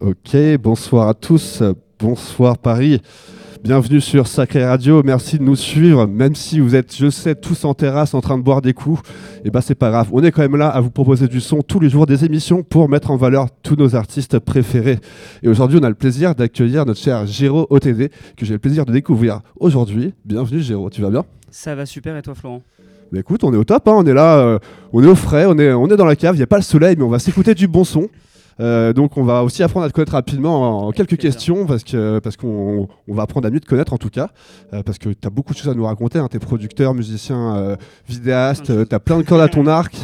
Ok, bonsoir à tous, bonsoir Paris. Bienvenue sur Sacré Radio, merci de nous suivre, même si vous êtes, je sais, tous en terrasse en train de boire des coups, et eh ben c'est pas grave. On est quand même là à vous proposer du son tous les jours, des émissions pour mettre en valeur tous nos artistes préférés. Et aujourd'hui, on a le plaisir d'accueillir notre cher Géraud OTD, que j'ai le plaisir de découvrir aujourd'hui. Bienvenue Géraud, tu vas bien? Ça va super, et toi Florent? Bah écoute, on est au top, hein, on est là, euh, on est au frais, on est, on est dans la cave, il n'y a pas le soleil, mais on va s'écouter du bon son. Euh, donc on va aussi apprendre à te connaître rapidement en, quelques questions parce que parce qu'on on va apprendre à mieux te connaître en tout cas. Euh, parce que tu as beaucoup de choses à nous raconter hein. tu es producteur, musicien, vidéaste, tu as plein de cordes à ton arc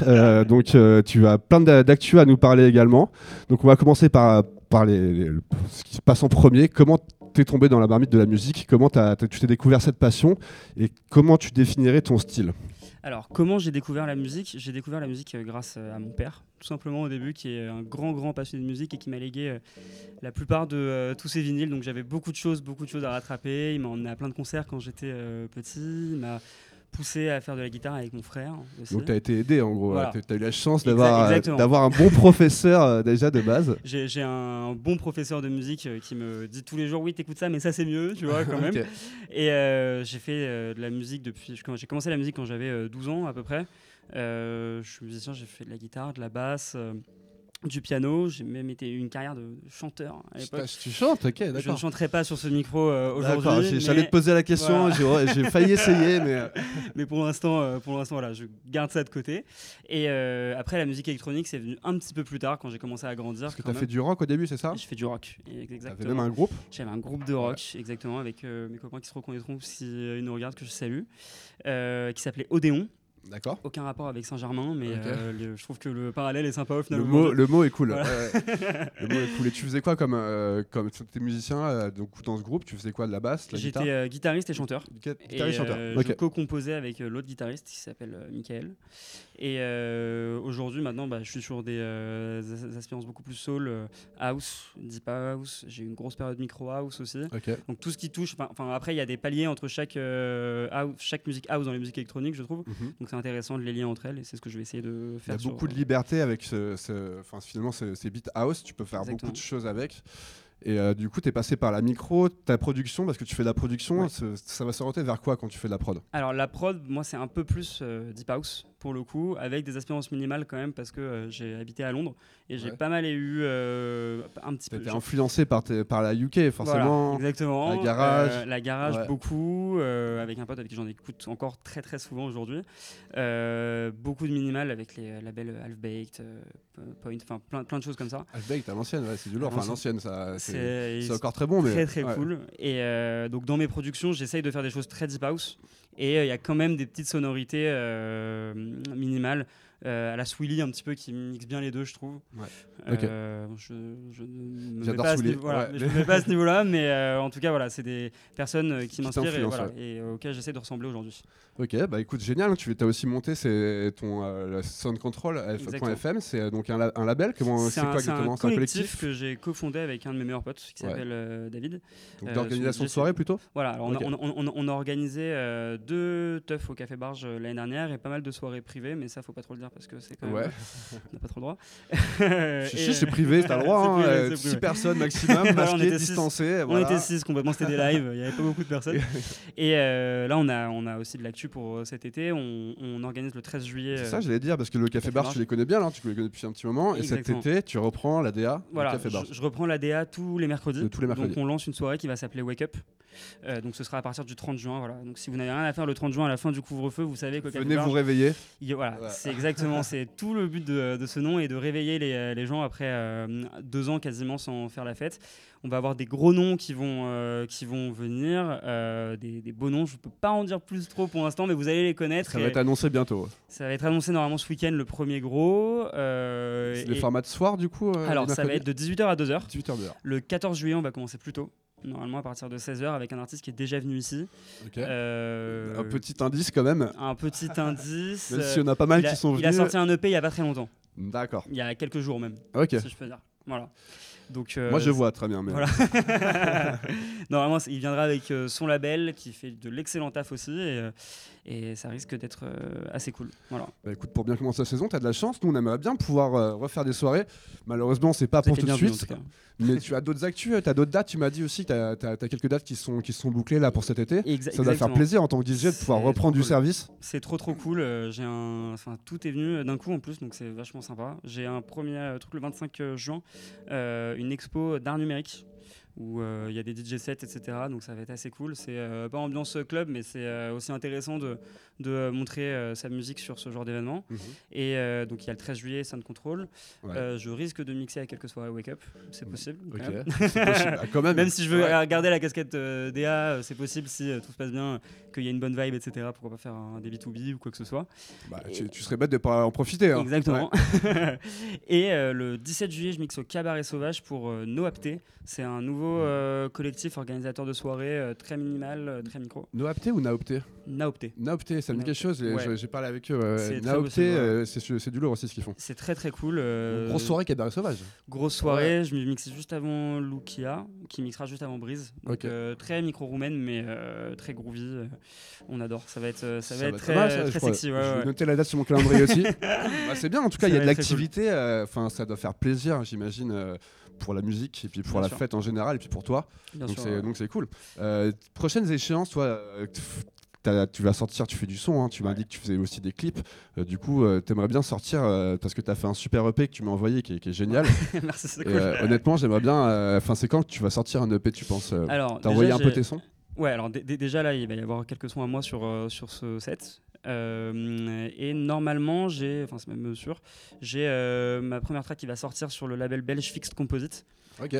donc tu as plein d'actu à nous parler également. Donc on va commencer par par les, ce qui se passe en premier, comment t'es tombé dans la marmite de la musique, comment tu t'es découvert cette passion? Et comment tu définirais ton style? Alors, comment j'ai découvert la musique? J'ai découvert la musique euh, grâce euh, à mon père, tout simplement au début, qui est un grand, grand passionné de musique et qui m'a légué euh, la plupart de tous ses vinyles. Donc, j'avais beaucoup de choses, beaucoup de choses à rattraper. Il m'a emmené à plein de concerts quand j'étais petit. M'a poussé à faire de la guitare avec mon frère. Donc tu as été aidé en gros, tu as eu la chance d'avoir un bon professeur euh, déjà de base. J'ai un bon professeur de musique euh, qui me dit tous les jours oui t'écoutes ça mais ça c'est mieux, tu vois quand même. Et euh, j'ai fait de la musique depuis, j'ai commencé la musique quand j'avais 12 ans à peu près. je suis musicien, j'ai fait de la guitare, de la basse du piano, j'ai même été une carrière de chanteur à l'époque. Tu chantes, ok, d'accord. Je ne chanterai pas sur ce micro euh, aujourd'hui. J'allais te poser la question, j'ai failli essayer, mais. Euh. mais pour l'instant, euh, pour l'instant, voilà, je garde ça de côté. Et après, la musique électronique, c'est venu un petit peu plus tard quand j'ai commencé à grandir. Parce que tu as fait du rock au début, c'est ça? Je fais du rock, exactement. Tu même un groupe? J'avais un groupe de rock, exactement, avec mes copains qui se reconnaîtront s'ils nous regardent, que je salue, qui s'appelait Odéon. D'accord. Aucun rapport avec Saint-Germain, mais euh, je trouve que le parallèle est sympa au final. Le mot, le mot est cool. le mot est cool. Et tu faisais quoi comme, euh, comme étais musicien euh, donc, dans ce groupe? Tu faisais quoi de la basse J'étais guitariste et chanteur. Guitariste et chanteur. Je co-composais avec l'autre guitariste qui s'appelle Michael. Et aujourd'hui, maintenant, bah, je suis sur des, expériences beaucoup plus soul, house, deep house. J'ai une grosse période micro house aussi. Donc tout ce qui touche. Enfin, après, il y a des paliers entre chaque, chaque musique house dans les musiques électroniques, je trouve. Mhm. Donc c'est intéressant de les lier entre elles et c'est ce que je vais essayer de faire. Il y a beaucoup de liberté avec ce, ce finalement ces beats house, tu peux faire beaucoup de choses avec. Et euh, du coup, tu es passé par la micro, ta production, parce que tu fais de la production, ça va s'orienter vers quoi quand tu fais de la prod? Alors la prod, moi c'est un peu plus euh, deep house pour le coup, avec des aspérances minimales quand même, parce que euh, j'ai habité à Londres et j'ai pas mal eu un petit peu. Influencé par, par la UK forcément. exactement. La garage. la garage beaucoup, avec un pote avec qui j'en écoute encore très très souvent aujourd'hui. beaucoup de minimales avec les labels Half Baked, Point, enfin plein, plein de choses comme ça. Half Baked à l'ancienne, c'est du lourd. Enfin l'ancienne, ça c'est encore très bon. Mais... Très très cool. Et euh, donc dans mes productions, j'essaye de faire des choses très deep house. Et euh, il y a quand même des petites sonorités euh, minimales. À la Swilly un petit peu qui mixe bien les deux je trouve je, je ne me mets pas, à ce niveau-là mais en tout cas voilà c'est des personnes qui, m'inspirent et, voilà, et auxquelles j'essaie de ressembler aujourd'hui Ok, bah écoute, génial. Tu as aussi monté ton euh, Sound Control F.FM. C'est euh, donc un, label. Comment c'est quoi exactement? C'est un collectif, que j'ai cofondé avec un de mes meilleurs potes qui s'appelle euh, David. Donc d'organisation de soirée plutôt? Voilà. Alors on, a, organisé deux teufs au Café Barge l'année dernière et pas mal de soirées privées, mais ça faut pas trop le dire dire parce que c'est quand même. Ouais. On n'a pas trop le droit. Si, c'est privé, t'as le droit. hein, privé, euh, personnes maximum, Voilà, on masquées, distancées. On voilà. était 6 complètement, c'était des lives, il n'y avait pas beaucoup de personnes. Et euh, là, on a, on a aussi de l'actu pour euh, cet été. On, on organise le 13 juillet. C'est ça, j'allais dire, parce que le Café Bar, tu les connais bien, là, tu les connais depuis un petit moment. Et cet été, tu reprends la DA Voilà, du Café Bar. je, je reprends la DA tous les mercredis. De tous les mercredis. Donc on lance une soirée qui va s'appeler Wake Up. Euh, donc ce sera à partir du 30 juin. Voilà. Donc si vous n'avez rien à faire le 30 juin à la fin du couvre-feu, vous savez Café Venez Bar, vous réveiller. y voilà, Ouais. c'est exactement, c'est tout le but de, de ce nom et de réveiller les, euh, les gens après euh, deux ans quasiment sans faire la fête. On va avoir des gros noms qui vont, euh, qui vont venir, euh, des, des beaux noms. Je peux pas en dire plus trop pour l'instant, mais vous allez les connaître. Ça va être annoncé bientôt. ça va être annoncé normalement ce week-end, le premier gros. C'est le format de soir, du coup alors ça va être de 18h à 2h. 18h de l'heure. Le 14 juillet, on va commencer plus tôt. Normalement à partir de 16h avec un artiste qui est déjà venu ici. Euh, Un petit indice quand même. un petit indice. Même euh, si on a pas mal il, a, qui sont il a venus. sorti un EP il y a pas très longtemps, D'accord. il y a quelques jours même, Ok. si je peux dire. Voilà. Donc, euh, Moi, je vois très bien. Mais... Voilà. Normalement, il viendra avec euh, son label qui fait de l'excellent taf aussi et, euh, et ça risque d'être euh, assez cool. Voilà. Bah, écoute, pour bien commencer la saison, t'as de la chance. Nous, on aimerait bien pouvoir euh, refaire des soirées. Malheureusement, c'est pas pour tout de suite. Mais tu as d'autres actus, tu as d'autres dates. Tu m'as dit aussi que tu as, quelques dates qui sont, qui sont bouclées là pour cet été. Ça doit faire plaisir en tant que DJ de pouvoir reprendre du cool. service. C'est trop trop cool. euh, j'ai un, enfin tout est venu d'un coup en plus, donc c'est vachement sympa. J'ai un premier euh, truc le 25 juin, euh, une expo d'art numérique où euh, il y a des DJ sets, etc. Donc ça va être assez cool. C'est euh, pas ambiance club, mais c'est euh, aussi intéressant de, de montrer sa musique sur ce genre d'événement. Et euh, donc il y a le 13 juillet, Sound Control. Ouais. Je risque de mixer à quelques soirées Wake Up, c'est possible. quand même. C'est possible. Ah, quand même. Même si je veux Ouais. garder la casquette DA, c'est possible si tout se passe bien, qu'il y a une bonne vibe, etc. Pourquoi pas faire un des B2B ou quoi que ce soit. Bah, tu, tu serais bête de pas en profiter. hein. Exactement. et le 17 juillet, je mixe au Cabaret Sauvage pour euh, Noapté. C'est un nouveau euh, collectif organisateur de soirées euh, très minimal, euh, très micro. Noapté ou Naopté Naopté. Naopté, ça me dit quelque chose. Ouais. j'ai- parlé avec eux. euh, C'est Naopté, ouais. c'est du lourd aussi ce qu'ils font. C'est très très cool. Grosse soirée Cabaret Sauvage. Grosse soirée, je me mixais juste avant Lukia, qui mixera juste avant Brise. Donc Ok. très micro-roumaine, mais très groovy. on adore. Ça va être, ça va être très, pas mal, ça, je très crois. sexy. ouais, je vais ouais. noter la date sur mon calendrier aussi. Bah, c'est bien, en tout cas, il y a de l'activité. Enfin, ça doit faire plaisir, j'imagine, pour la musique et puis pour Bien la sûr. fête en général et puis pour toi. Bien donc c'est ouais. donc c'est cool. Euh, prochaines échéances, toi. euh, tu vas sortir, tu fais du son, hein, tu m'as Ouais. dit que tu faisais aussi des clips. Euh, du coup, euh, t'aimerais bien sortir euh, parce que t'as fait un super EP que tu m'as envoyé qui est, qui est génial. Merci, c'est Et, cool. honnêtement, j'aimerais bien. Enfin, c'est quand que tu vas sortir un EP, tu penses Alors, T'as envoyé un peu tes sons? Ouais, alors dé- dé- déjà là, il va y avoir quelques sons à moi sur, sur ce set. Euh, et normalement, j'ai, enfin c'est même sûr, j'ai euh, ma première track qui va sortir sur le label belge Fixed Composite,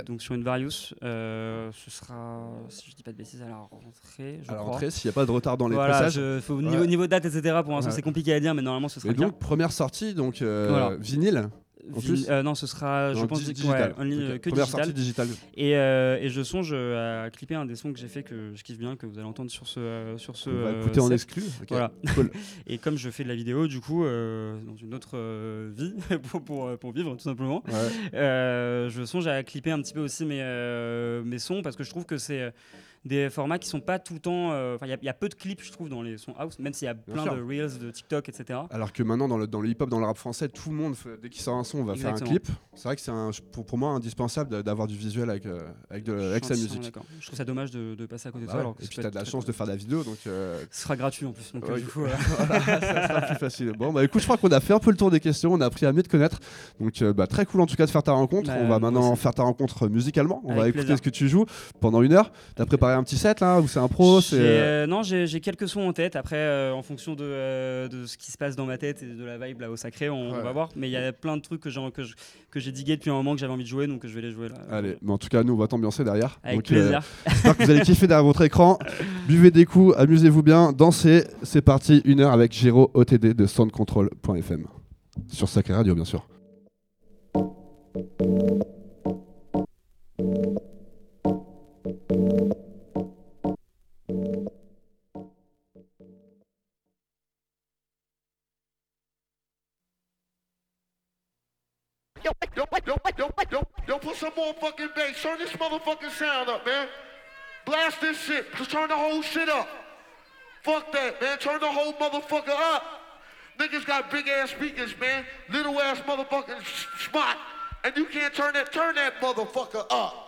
donc sur une Various. Euh, ce sera, si je dis pas de bêtises, à la rentrée, je À la crois. rentrée, s'il n'y a pas de retard dans les voilà, passages. je- faut- Ouais. niveau, niveau date, etc. Pour l'instant, Ouais. c'est compliqué à dire, mais normalement, ce sera Et donc, première sortie, donc Voilà. vinyle. En plus euh, non, ce sera, je pense, di- ouais, digital. en ligne, Ok. euh, que digital. Et, euh, et je songe euh, à clipper un des sons que j'ai fait que je kiffe bien, que vous allez entendre sur ce, sur ce On va écouter en exclu. Voilà. Cool. Et comme je fais de la vidéo, du coup, dans une autre vie, pour, pour, pour vivre tout simplement, Ouais. je songe à clipper un petit peu aussi mes, mes sons parce que je trouve que c'est des formats qui sont pas tout le temps. euh, il y a- il y, a peu de clips, je trouve, dans les sons house, même s'il y a plein de reels, de TikTok, etc. Alors que maintenant, dans le, dans le hip-hop, dans le rap français, tout le monde, dès qu'il sort un son, on va faire un clip. C'est vrai que c'est pour, pour moi indispensable d'a- d'avoir du visuel avec, euh, avec, de- avec sa musique. Je trouve ça dommage de, de passer à côté de Bah ça. ouais. alors que Et puis, tu as de la chance de faire de la vidéo, donc euh, Ce sera gratuit en plus. Donc, Ouais. du coup, voilà, ça sera plus facile. Bon, bah écoute, je crois qu'on a fait un peu le tour des questions, on a appris à mieux te connaître. Donc, bah, très cool en tout cas de faire ta rencontre. Bah, on va maintenant faire ta rencontre musicalement. On va écouter plaisir. ce que tu joues pendant une heure. T'as préparé un petit set là, ou c'est un pro euh, euh, non, j'ai j'ai quelques sons en tête. Après, euh, en fonction de, euh, de ce qui se passe dans ma tête et de la vibe là au sacré, on, Ouais. va voir. Mais il y a plein de trucs que j'ai que je- que j'ai digué depuis un moment que j'avais envie de jouer, donc je vais les jouer là. Allez, mais en tout cas, nous, on va t'ambiancer derrière. Avec Donc, euh, plaisir. J'espère que vous allez kiffer derrière votre écran. Buvez des coups, amusez-vous bien, dansez. C'est parti, une heure avec Giro OTD de soundcontrol.fm. Sur Sacré Radio, bien sûr. Yo, yo, yo, yo, yo, put some more fucking bass. Turn this motherfucking sound up, man. Blast this shit. Just turn the whole shit up. Fuck that, man. Turn the whole motherfucker up. Niggas got big ass speakers, man. Little ass motherfucking smart. And you can't turn that turn that motherfucker up.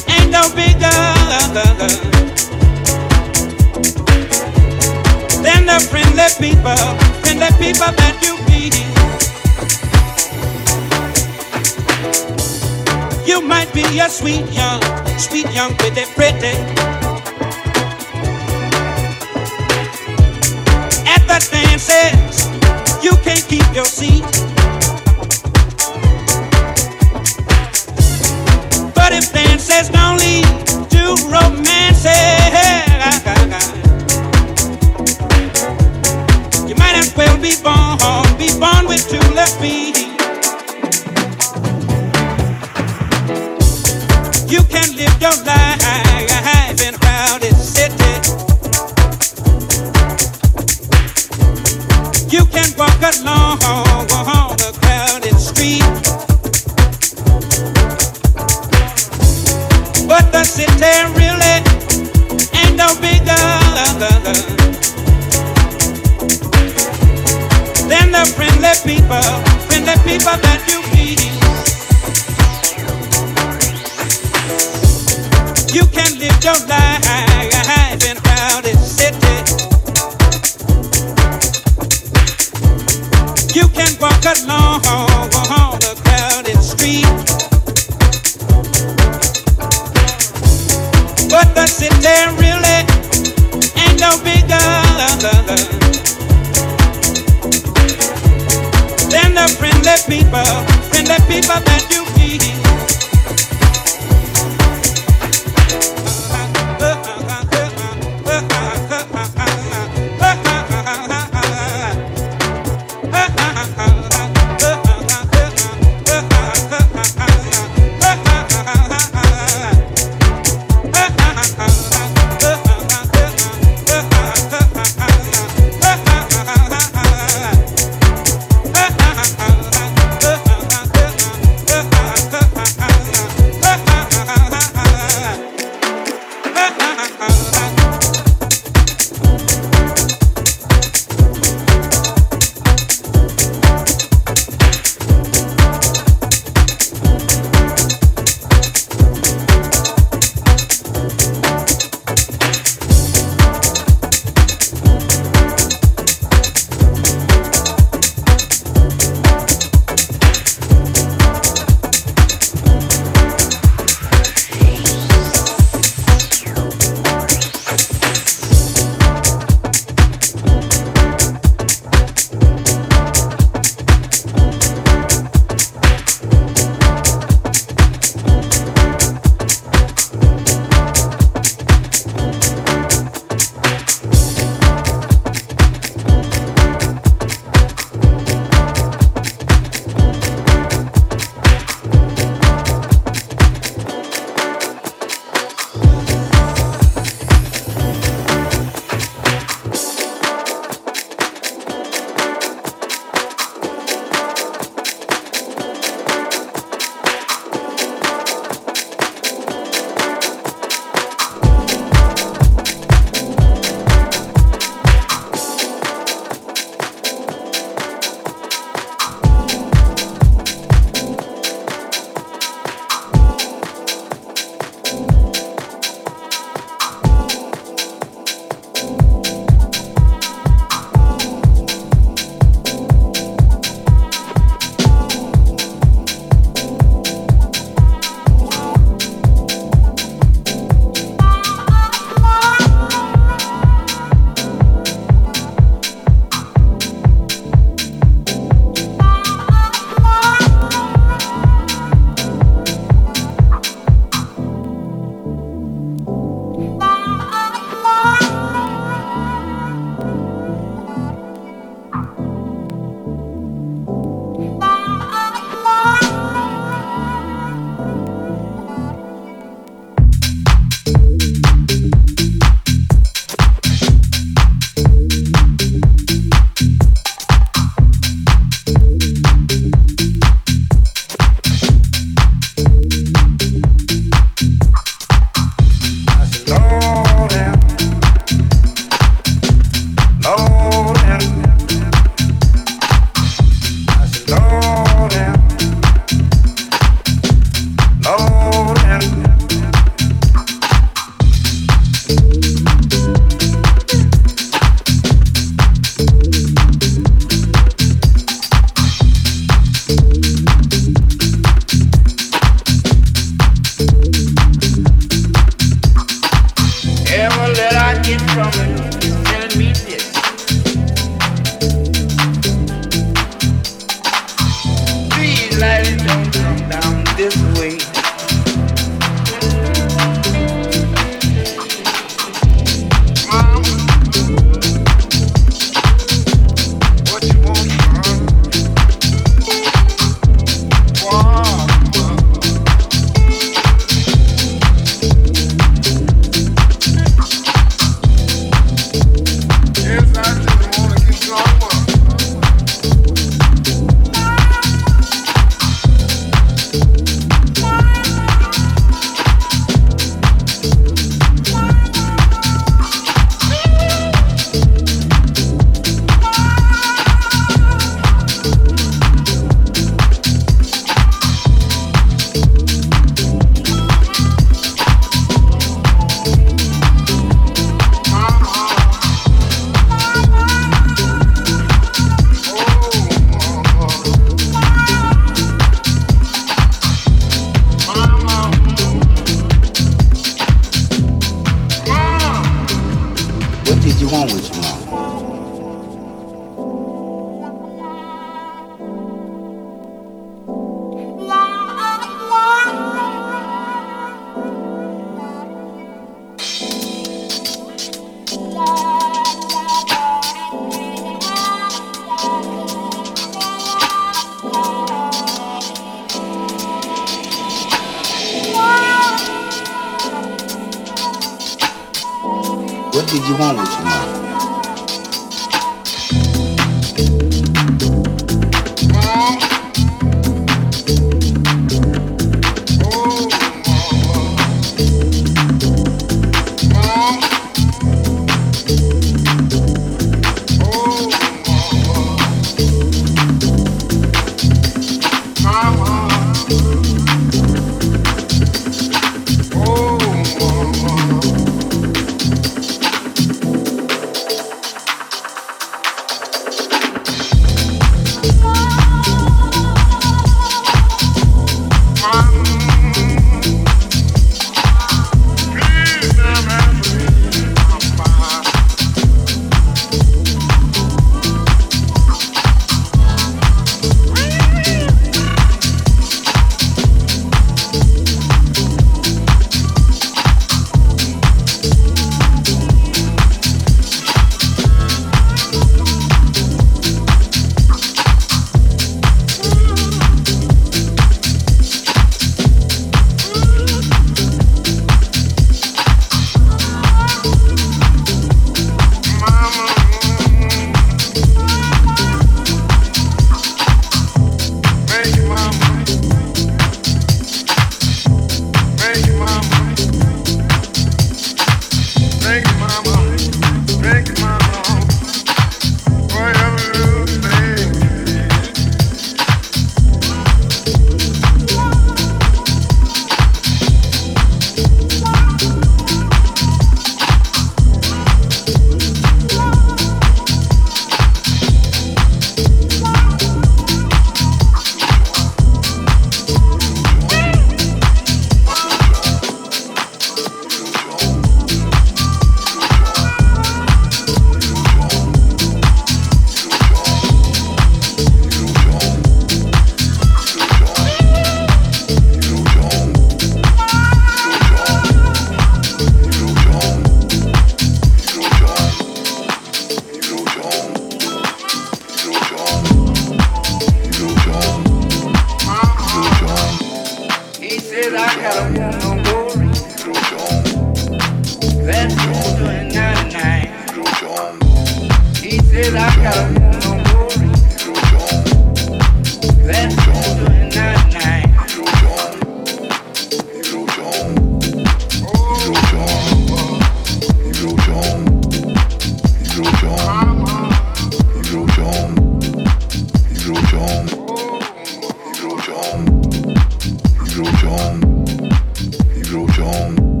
home.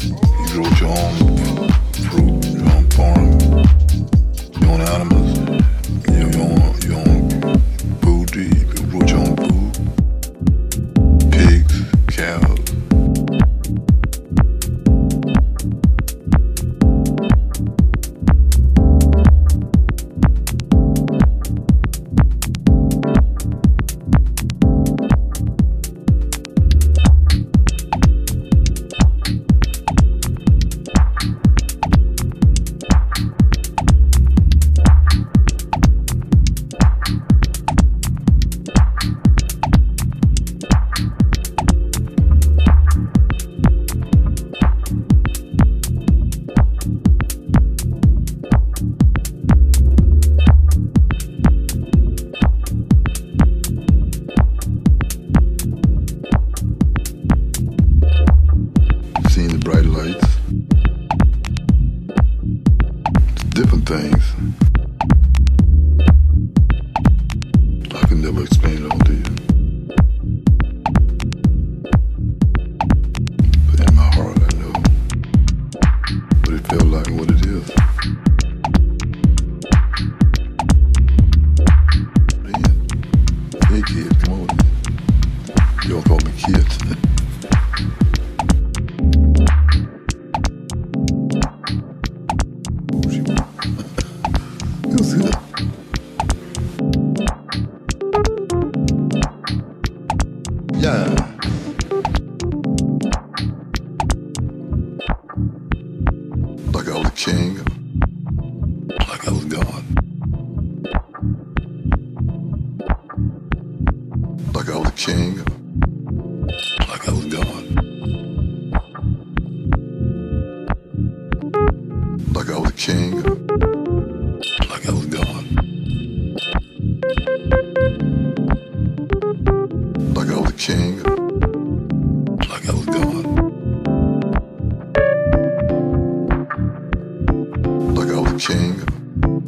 He drove you home.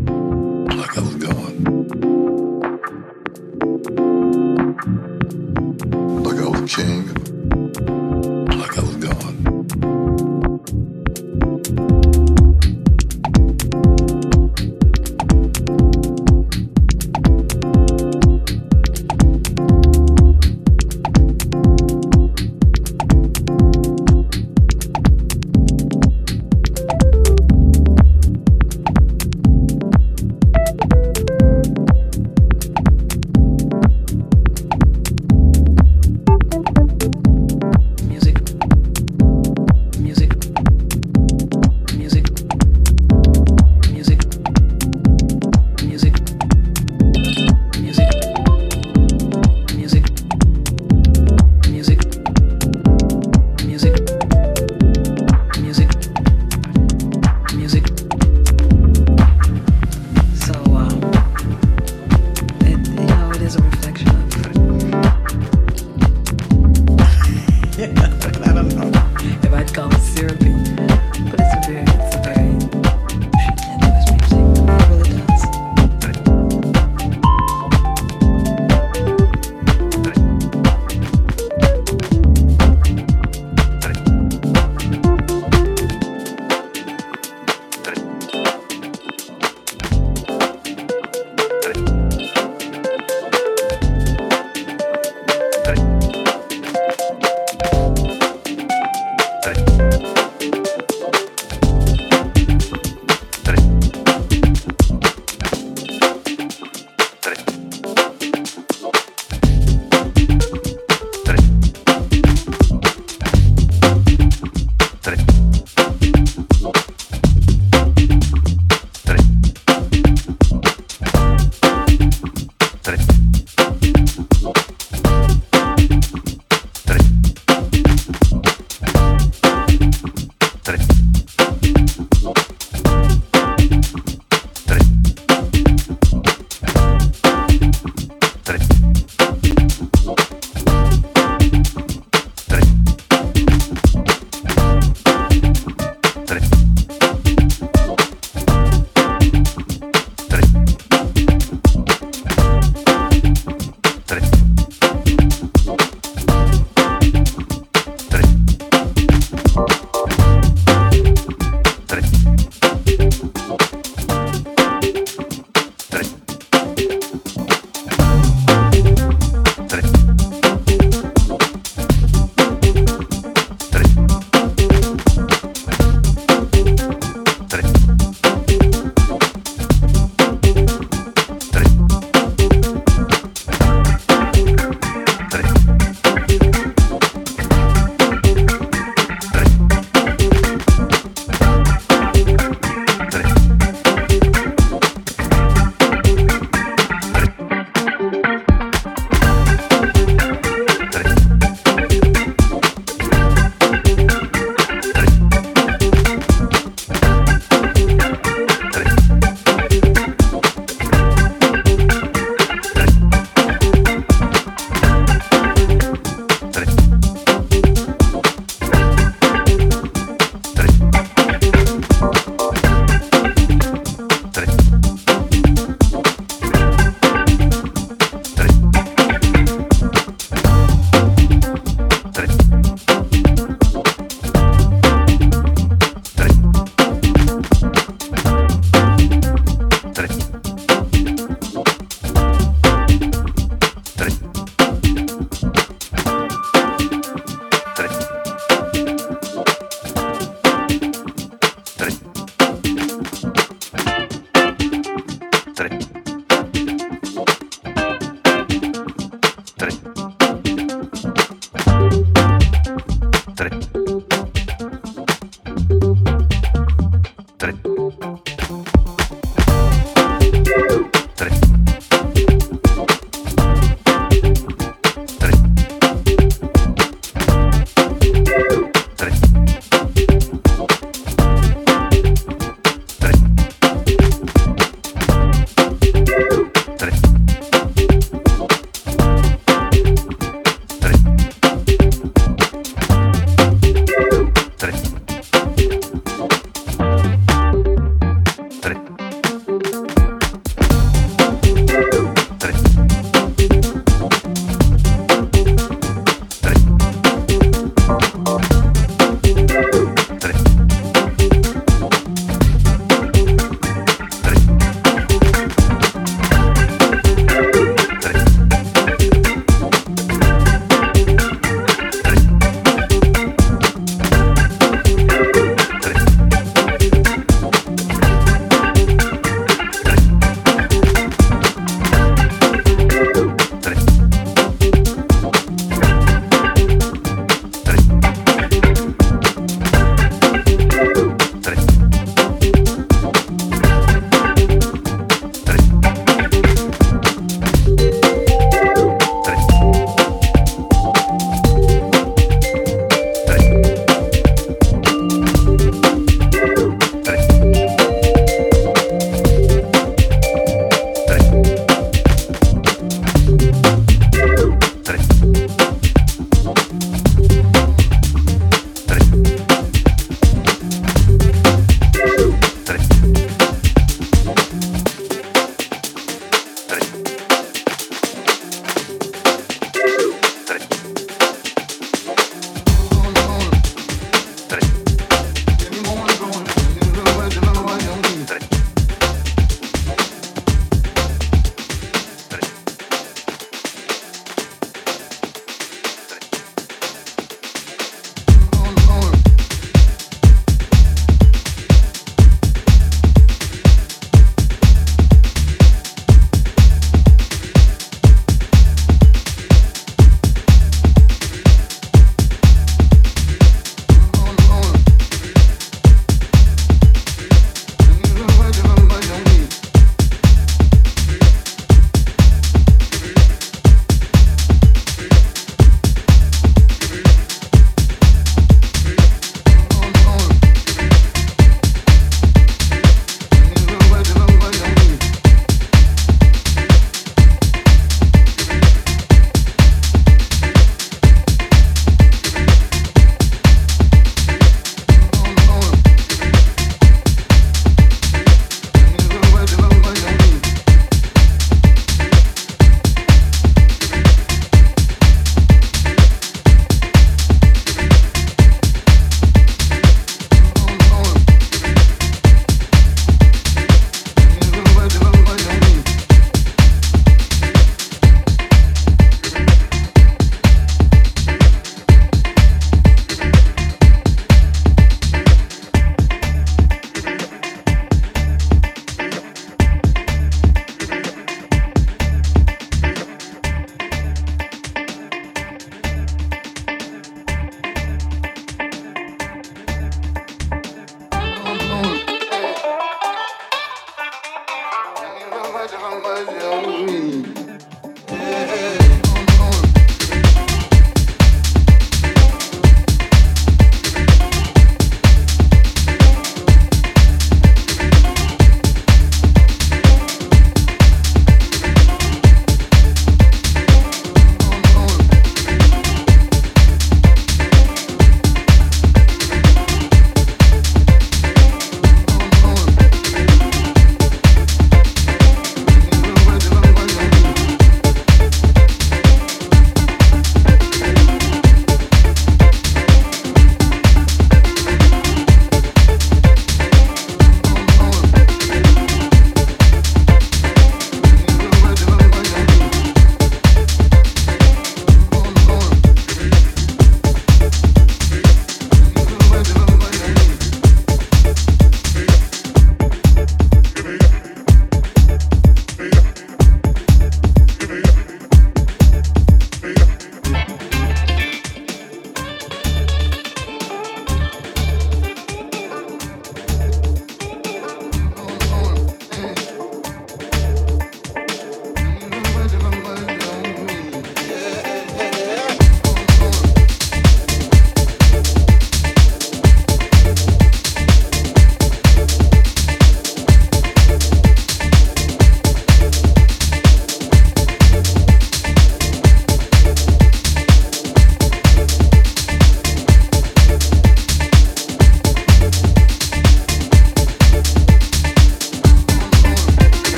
you.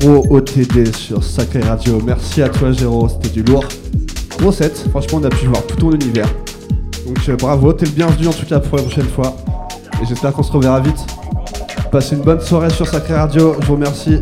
Géro OTD sur Sacré Radio. Merci à toi Géro, c'était du lourd. Gros set, franchement on a pu voir tout ton univers. Donc euh, bravo, t'es le bienvenu en tout cas pour la prochaine fois. Et j'espère qu'on se reverra vite. Passez une bonne soirée sur Sacré Radio, je vous remercie.